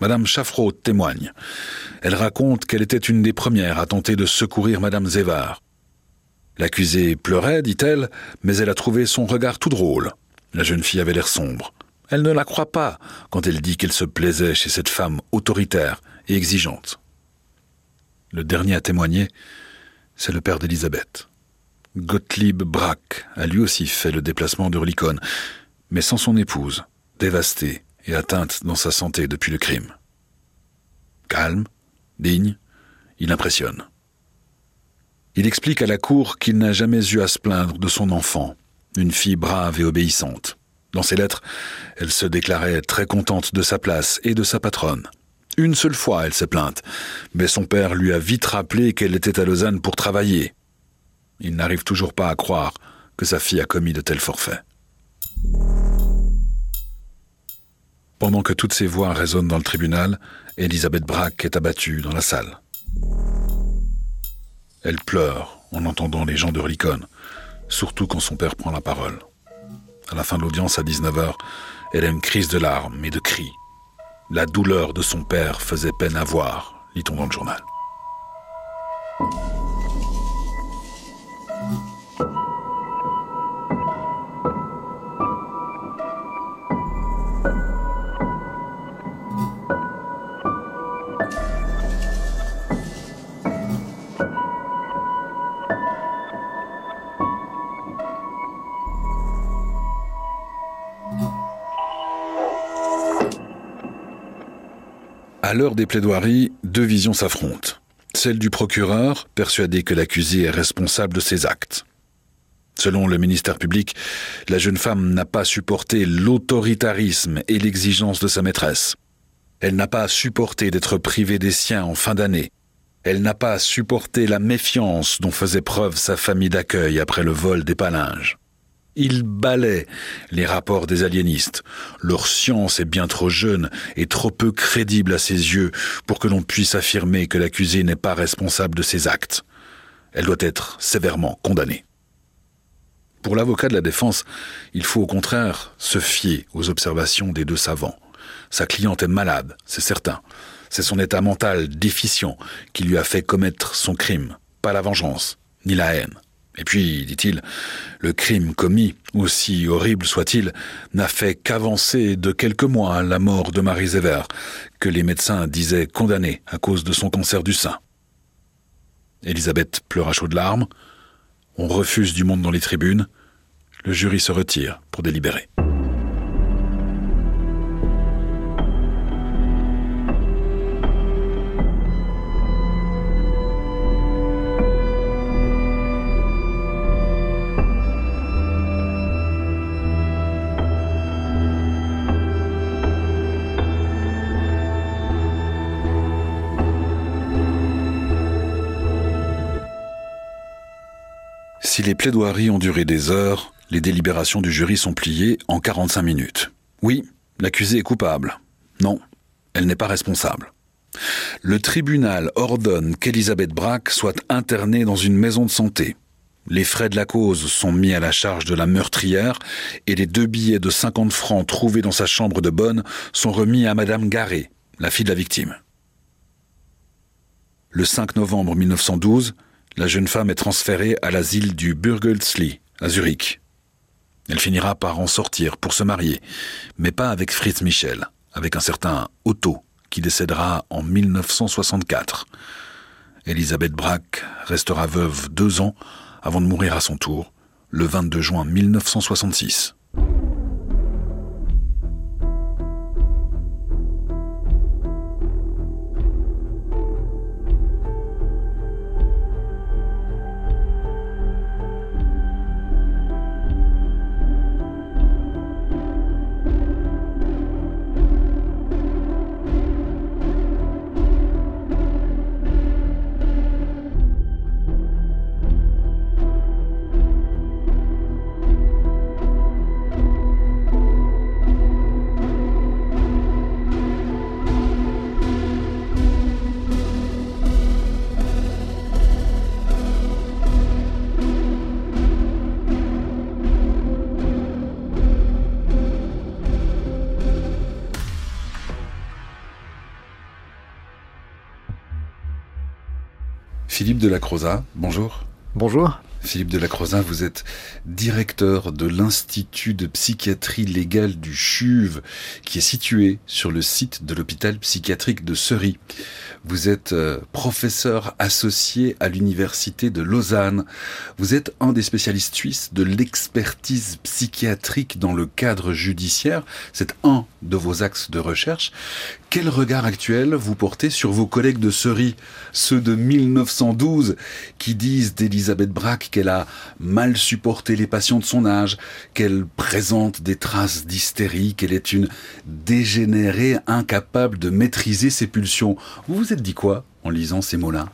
Madame Chaffreau témoigne. Elle raconte qu'elle était une des premières à tenter de secourir Madame Zévar. L'accusée pleurait, dit-elle, mais elle a trouvé son regard tout drôle. La jeune fille avait l'air sombre. Elle ne la croit pas quand elle dit qu'elle se plaisait chez cette femme autoritaire et exigeante. Le dernier à témoigner, c'est le père d'Élisabeth. Gottlieb Brack a lui aussi fait le déplacement d'Urlicon, mais sans son épouse, dévastée et atteinte dans sa santé depuis le crime. Calme, digne, il impressionne. Il explique à la cour qu'il n'a jamais eu à se plaindre de son enfant, une fille brave et obéissante. Dans ses lettres, elle se déclarait très contente de sa place et de sa patronne. Une seule fois, elle s'est plainte, mais son père lui a vite rappelé qu'elle était à Lausanne pour travailler. Il n'arrive toujours pas à croire que sa fille a commis de tels forfaits. Pendant que toutes ces voix résonnent dans le tribunal, Elisabeth Braque est abattue dans la salle. Elle pleure en entendant les gens de Ricon, surtout quand son père prend la parole. À la fin de l'audience, à 19h, elle a une crise de larmes et de cris. La douleur de son père faisait peine à voir, lit-on dans le journal. À l'heure des plaidoiries, deux visions s'affrontent. Celle du procureur, persuadé que l'accusé est responsable de ses actes. Selon le ministère public, la jeune femme n'a pas supporté l'autoritarisme et l'exigence de sa maîtresse. Elle n'a pas supporté d'être privée des siens en fin d'année. Elle n'a pas supporté la méfiance dont faisait preuve sa famille d'accueil après le vol des palinges. Il balaie les rapports des aliénistes. Leur science est bien trop jeune et trop peu crédible à ses yeux pour que l'on puisse affirmer que l'accusé n'est pas responsable de ses actes. Elle doit être sévèrement condamnée. Pour l'avocat de la défense, il faut au contraire se fier aux observations des deux savants. Sa cliente est malade, c'est certain. C'est son état mental déficient qui lui a fait commettre son crime, pas la vengeance, ni la haine. Et puis, dit-il, le crime commis, aussi horrible soit-il, n'a fait qu'avancer de quelques mois la mort de Marie Zéver, que les médecins disaient condamnée à cause de son cancer du sein. Elisabeth pleura chaudes larmes. On refuse du monde dans les tribunes. Le jury se retire pour délibérer. Si les plaidoiries ont duré des heures, les délibérations du jury sont pliées en 45 minutes. Oui, l'accusée est coupable. Non, elle n'est pas responsable. Le tribunal ordonne qu'Elisabeth Braque soit internée dans une maison de santé. Les frais de la cause sont mis à la charge de la meurtrière et les deux billets de 50 francs trouvés dans sa chambre de bonne sont remis à Madame Garé, la fille de la victime. Le 5 novembre 1912, la jeune femme est transférée à l'asile du Burgelsli, à Zurich. Elle finira par en sortir pour se marier, mais pas avec Fritz Michel, avec un certain Otto, qui décédera en 1964. Elisabeth Braque restera veuve deux ans avant de mourir à son tour, le 22 juin 1966. Philippe de la Croza, bonjour. Bonjour. Philippe de la Crozin, vous êtes directeur de l'Institut de psychiatrie légale du CHUV, qui est situé sur le site de l'hôpital psychiatrique de Seury. Vous êtes euh, professeur associé à l'Université de Lausanne. Vous êtes un des spécialistes suisses de l'expertise psychiatrique dans le cadre judiciaire. C'est un de vos axes de recherche. Quel regard actuel vous portez sur vos collègues de Seury, ceux de 1912, qui disent d'Elisabeth Braque qu'elle a mal supporté les passions de son âge, qu'elle présente des traces d'hystérie, qu'elle est une dégénérée incapable de maîtriser ses pulsions Vous vous êtes dit quoi en lisant ces mots-là?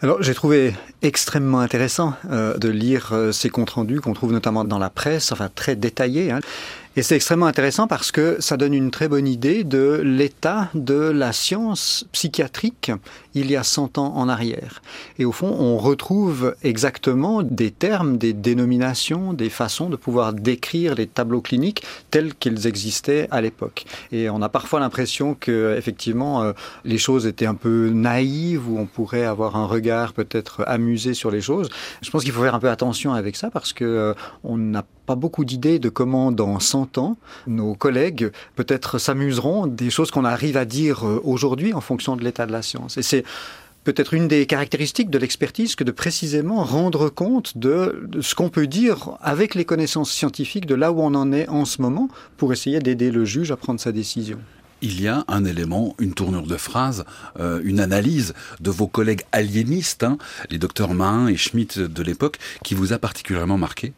Alors j'ai trouvé extrêmement intéressant euh, de lire euh, ces comptes rendus qu'on trouve notamment dans la presse, enfin très détaillés. Hein. Et c'est extrêmement intéressant parce que ça donne une très bonne idée de l'état de la science psychiatrique il y a 100 ans en arrière. Et au fond, on retrouve exactement des termes, des dénominations, des façons de pouvoir décrire les tableaux cliniques tels qu'ils existaient à l'époque. Et on a parfois l'impression que effectivement euh, les choses étaient un peu naïves ou on pourrait avoir un regard peut-être amusé sur les choses. Je pense qu'il faut faire un peu attention avec ça parce que euh, on n'a pas beaucoup d'idées de comment dans 100 nos collègues peut-être s'amuseront des choses qu'on arrive à dire euh, aujourd'hui en fonction de l'état de la science. Et c'est peut-être une des caractéristiques de l'expertise que de précisément rendre compte de, ce qu'on peut dire avec les connaissances scientifiques de là où on en est en ce moment pour essayer d'aider le juge à prendre sa décision. Il y a un élément, une tournure de phrase, euh, une analyse de vos collègues aliénistes, hein, les docteurs Mahin et Schmitt de l'époque, qui vous a particulièrement marqué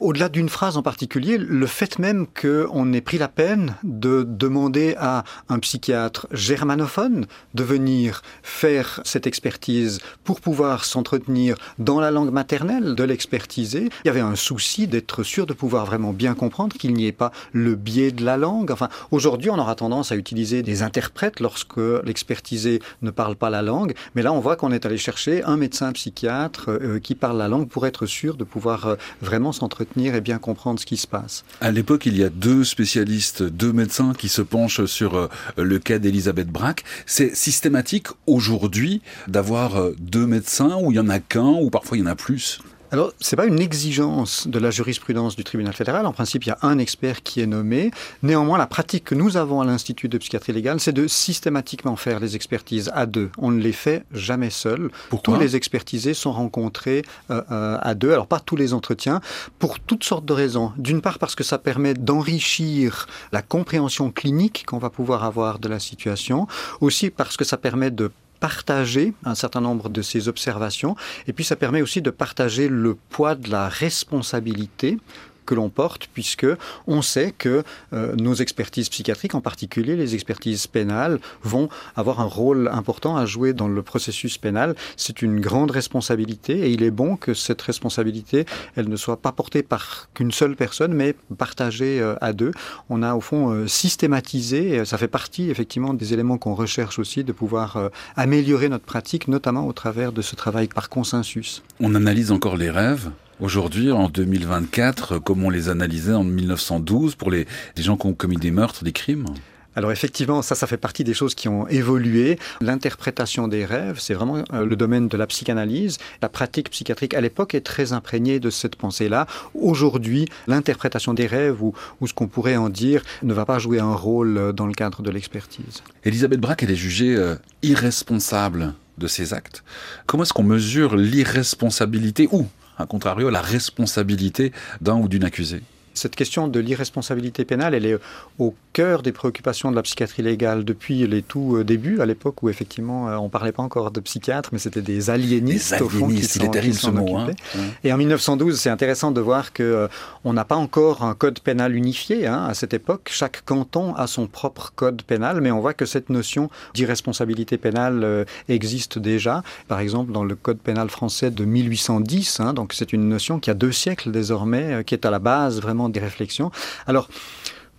au-delà d'une phrase en particulier, le fait même qu'on ait pris la peine de demander à un psychiatre germanophone de venir faire cette expertise pour pouvoir s'entretenir dans la langue maternelle, de l'expertiser, il y avait un souci d'être sûr de pouvoir vraiment bien comprendre qu'il n'y ait pas le biais de la langue. Enfin, aujourd'hui, on aura tendance à utiliser des interprètes lorsque l'expertisé ne parle pas la langue, mais là, on voit qu'on est allé chercher un médecin psychiatre euh, qui parle la langue pour être sûr de pouvoir euh, vraiment s'entretenir et bien comprendre ce qui se passe. À l'époque, il y a deux spécialistes, deux médecins qui se penchent sur euh, le cas d'Elisabeth Braque. C'est systématique aujourd'hui d'avoir euh, deux médecins où il y en a qu'un ou parfois il y en a plus? Alors, ce n'est pas une exigence de la jurisprudence du tribunal fédéral. En principe, il y a un expert qui est nommé. Néanmoins, la pratique que nous avons à l'Institut de psychiatrie légale, c'est de systématiquement faire les expertises à deux. On ne les fait jamais seuls. Pourquoi Tous les expertisés sont rencontrés euh, euh, à deux. Alors, pas tous les entretiens, pour toutes sortes de raisons. D'une part, parce que ça permet d'enrichir la compréhension clinique qu'on va pouvoir avoir de la situation. Aussi parce que ça permet de partager un certain nombre de ces observations. Et puis ça permet aussi de partager le poids de la responsabilité que l'on porte, puisque on sait que euh, nos expertises psychiatriques, en particulier les expertises pénales, vont avoir un rôle important à jouer dans le processus pénal. C'est une grande responsabilité et il est bon que cette responsabilité, elle ne soit pas portée par qu'une seule personne, mais partagée euh, à deux. On a au fond euh, systématisé, ça fait partie effectivement des éléments qu'on recherche aussi, de pouvoir améliorer notre pratique, notamment au travers de ce travail par consensus. On analyse encore les rêves Aujourd'hui, en 2024, comme on les analysait en 1912 pour les, les gens qui ont commis des meurtres, des crimes? Alors effectivement, ça, ça fait partie des choses qui ont évolué. L'interprétation des rêves, c'est vraiment euh, le domaine de la psychanalyse. La pratique psychiatrique à l'époque est très imprégnée de cette pensée-là. Aujourd'hui, l'interprétation des rêves, ou, ou ce qu'on pourrait en dire, ne va pas jouer un rôle euh, dans le cadre de l'expertise. Elisabeth Braque, elle est jugée euh, irresponsable de ses actes. Comment est-ce qu'on mesure l'irresponsabilité ou à contrario, la responsabilité d'un ou d'une accusée cette question de l'irresponsabilité pénale, elle est au cœur des préoccupations de la psychiatrie légale depuis les tout euh, débuts, à l'époque où effectivement euh, on parlait pas encore de psychiatres, mais c'était des aliénistes. Des aliénistes, il est terrible ce mot. Hein. Et en 1912, c'est intéressant de voir que euh, on n'a pas encore un code pénal unifié hein, à cette époque. Chaque canton a son propre code pénal, mais on voit que cette notion d'irresponsabilité pénale existe déjà. Par exemple, dans le code pénal français de 1810, hein, donc c'est une notion qui a deux siècles désormais, qui est à la base vraiment des réflexions. Alors,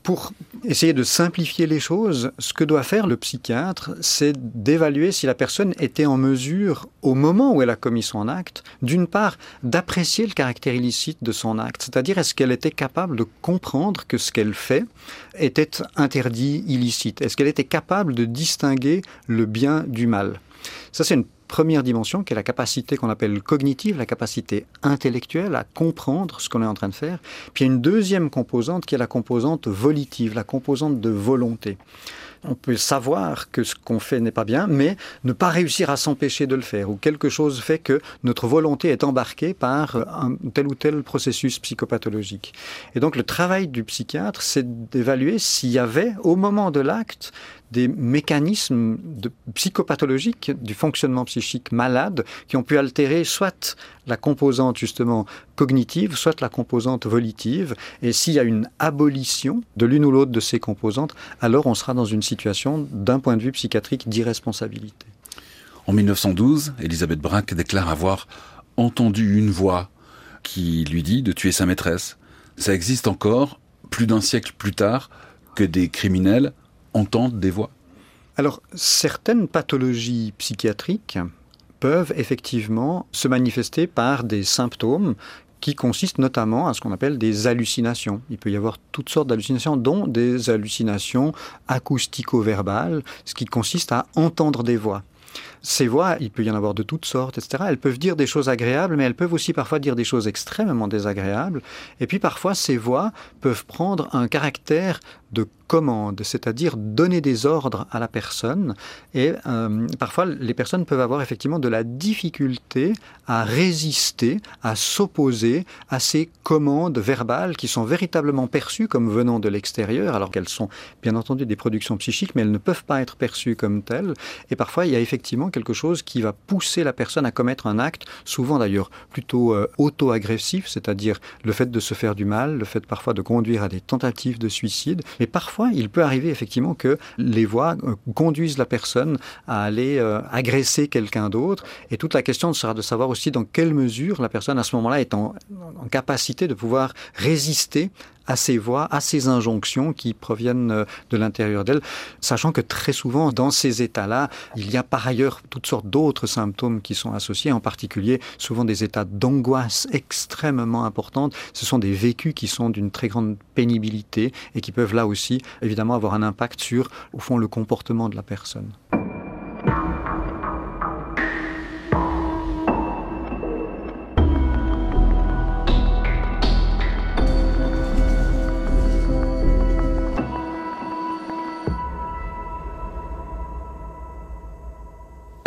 pour essayer de simplifier les choses, ce que doit faire le psychiatre, c'est d'évaluer si la personne était en mesure, au moment où elle a commis son acte, d'une part, d'apprécier le caractère illicite de son acte, c'est-à-dire est-ce qu'elle était capable de comprendre que ce qu'elle fait était interdit, illicite, est-ce qu'elle était capable de distinguer le bien du mal? Ça, c'est une première dimension qui est la capacité qu'on appelle cognitive, la capacité intellectuelle à comprendre ce qu'on est en train de faire. Puis il y a une deuxième composante qui est la composante volitive, la composante de volonté. On peut savoir que ce qu'on fait n'est pas bien, mais ne pas réussir à s'empêcher de le faire, ou quelque chose fait que notre volonté est embarquée par un tel ou tel processus psychopathologique. Et donc le travail du psychiatre, c'est d'évaluer s'il y avait, au moment de l'acte, des mécanismes psychopathologiques du fonctionnement psychique malade qui ont pu altérer soit la composante justement cognitive, soit la composante volitive. Et s'il y a une abolition de l'une ou l'autre de ces composantes, alors on sera dans une situation d'un point de vue psychiatrique d'irresponsabilité. En 1912, Elisabeth Braque déclare avoir entendu une voix qui lui dit de tuer sa maîtresse. Ça existe encore, plus d'un siècle plus tard, que des criminels entendent des voix Alors, certaines pathologies psychiatriques peuvent effectivement se manifester par des symptômes qui consistent notamment à ce qu'on appelle des hallucinations. Il peut y avoir toutes sortes d'hallucinations, dont des hallucinations acoustico-verbales, ce qui consiste à entendre des voix. Ces voix, il peut y en avoir de toutes sortes, etc. Elles peuvent dire des choses agréables, mais elles peuvent aussi parfois dire des choses extrêmement désagréables. Et puis parfois, ces voix peuvent prendre un caractère de commande, c'est-à-dire donner des ordres à la personne. Et euh, parfois, les personnes peuvent avoir effectivement de la difficulté à résister, à s'opposer à ces commandes verbales qui sont véritablement perçues comme venant de l'extérieur, alors qu'elles sont bien entendu des productions psychiques, mais elles ne peuvent pas être perçues comme telles. Et parfois, il y a effectivement quelque chose qui va pousser la personne à commettre un acte, souvent d'ailleurs plutôt euh, auto-agressif, c'est-à-dire le fait de se faire du mal, le fait parfois de conduire à des tentatives de suicide. Mais parfois, il peut arriver effectivement que les voix euh, conduisent la personne à aller euh, agresser quelqu'un d'autre. Et toute la question sera de savoir aussi dans quelle mesure la personne à ce moment-là est en capacité de pouvoir résister à ces voix, à ces injonctions qui proviennent euh, de l'intérieur d'elle, sachant que très souvent, dans ces états-là, il y a par ailleurs toutes sortes d'autres symptômes qui sont associés, en particulier souvent des états d'angoisse extrêmement importantes. Ce sont des vécus qui sont d'une très grande pénibilité et qui peuvent là aussi, évidemment, avoir un impact sur, au fond, le comportement de la personne.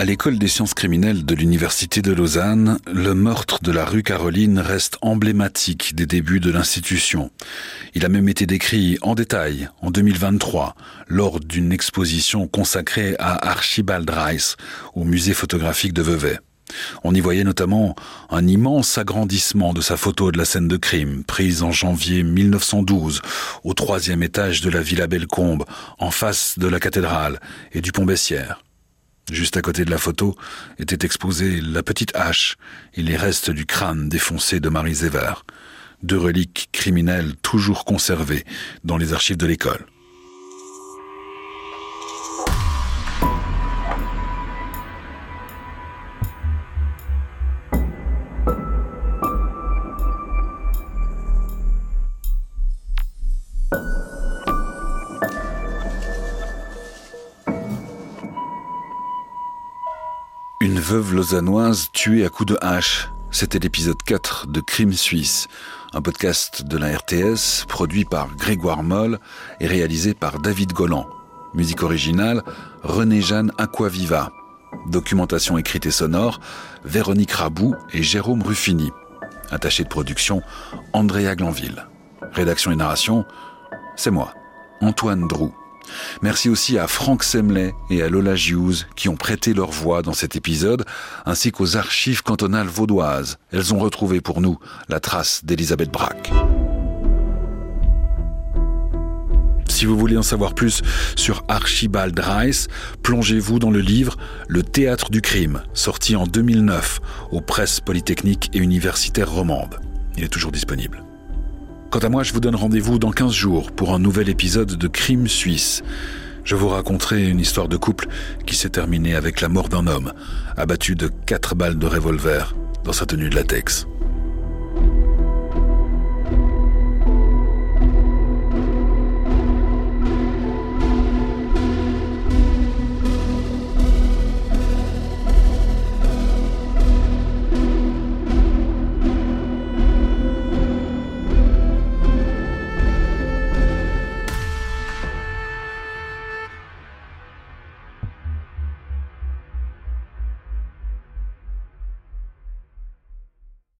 À l'école des sciences criminelles de l'Université de Lausanne, le meurtre de la rue Caroline reste emblématique des débuts de l'institution. Il a même été décrit en détail en 2023 lors d'une exposition consacrée à Archibald Rice au musée photographique de Vevey. On y voyait notamment un immense agrandissement de sa photo de la scène de crime, prise en janvier 1912, au troisième étage de la Villa Bellecombe, en face de la cathédrale et du pont Bessières. Juste à côté de la photo était exposée la petite hache et les restes du crâne défoncé de Marie Zévert, deux reliques criminelles toujours conservées dans les archives de l'école. Veuve lausannoise tuée à coups de hache. C'était l'épisode 4 de Crime Suisse, un podcast de la RTS produit par Grégoire Moll et réalisé par David Golland. Musique originale, René-Jeanne Aquaviva. Documentation écrite et sonore, Véronique Rabou et Jérôme Ruffini. Attaché de production, Andrea Glanville. Rédaction et narration, c'est moi, Antoine Drou. Merci aussi à Franck Semley et à Lola Hughes qui ont prêté leur voix dans cet épisode, ainsi qu'aux archives cantonales vaudoises. Elles ont retrouvé pour nous la trace d'Elisabeth Braque. Si vous voulez en savoir plus sur Archibald Rice, plongez-vous dans le livre Le théâtre du crime, sorti en 2009 aux presses polytechniques et universitaires romandes. Il est toujours disponible. Quant à moi, je vous donne rendez-vous dans 15 jours pour un nouvel épisode de Crime Suisse. Je vous raconterai une histoire de couple qui s'est terminée avec la mort d'un homme, abattu de quatre balles de revolver dans sa tenue de latex.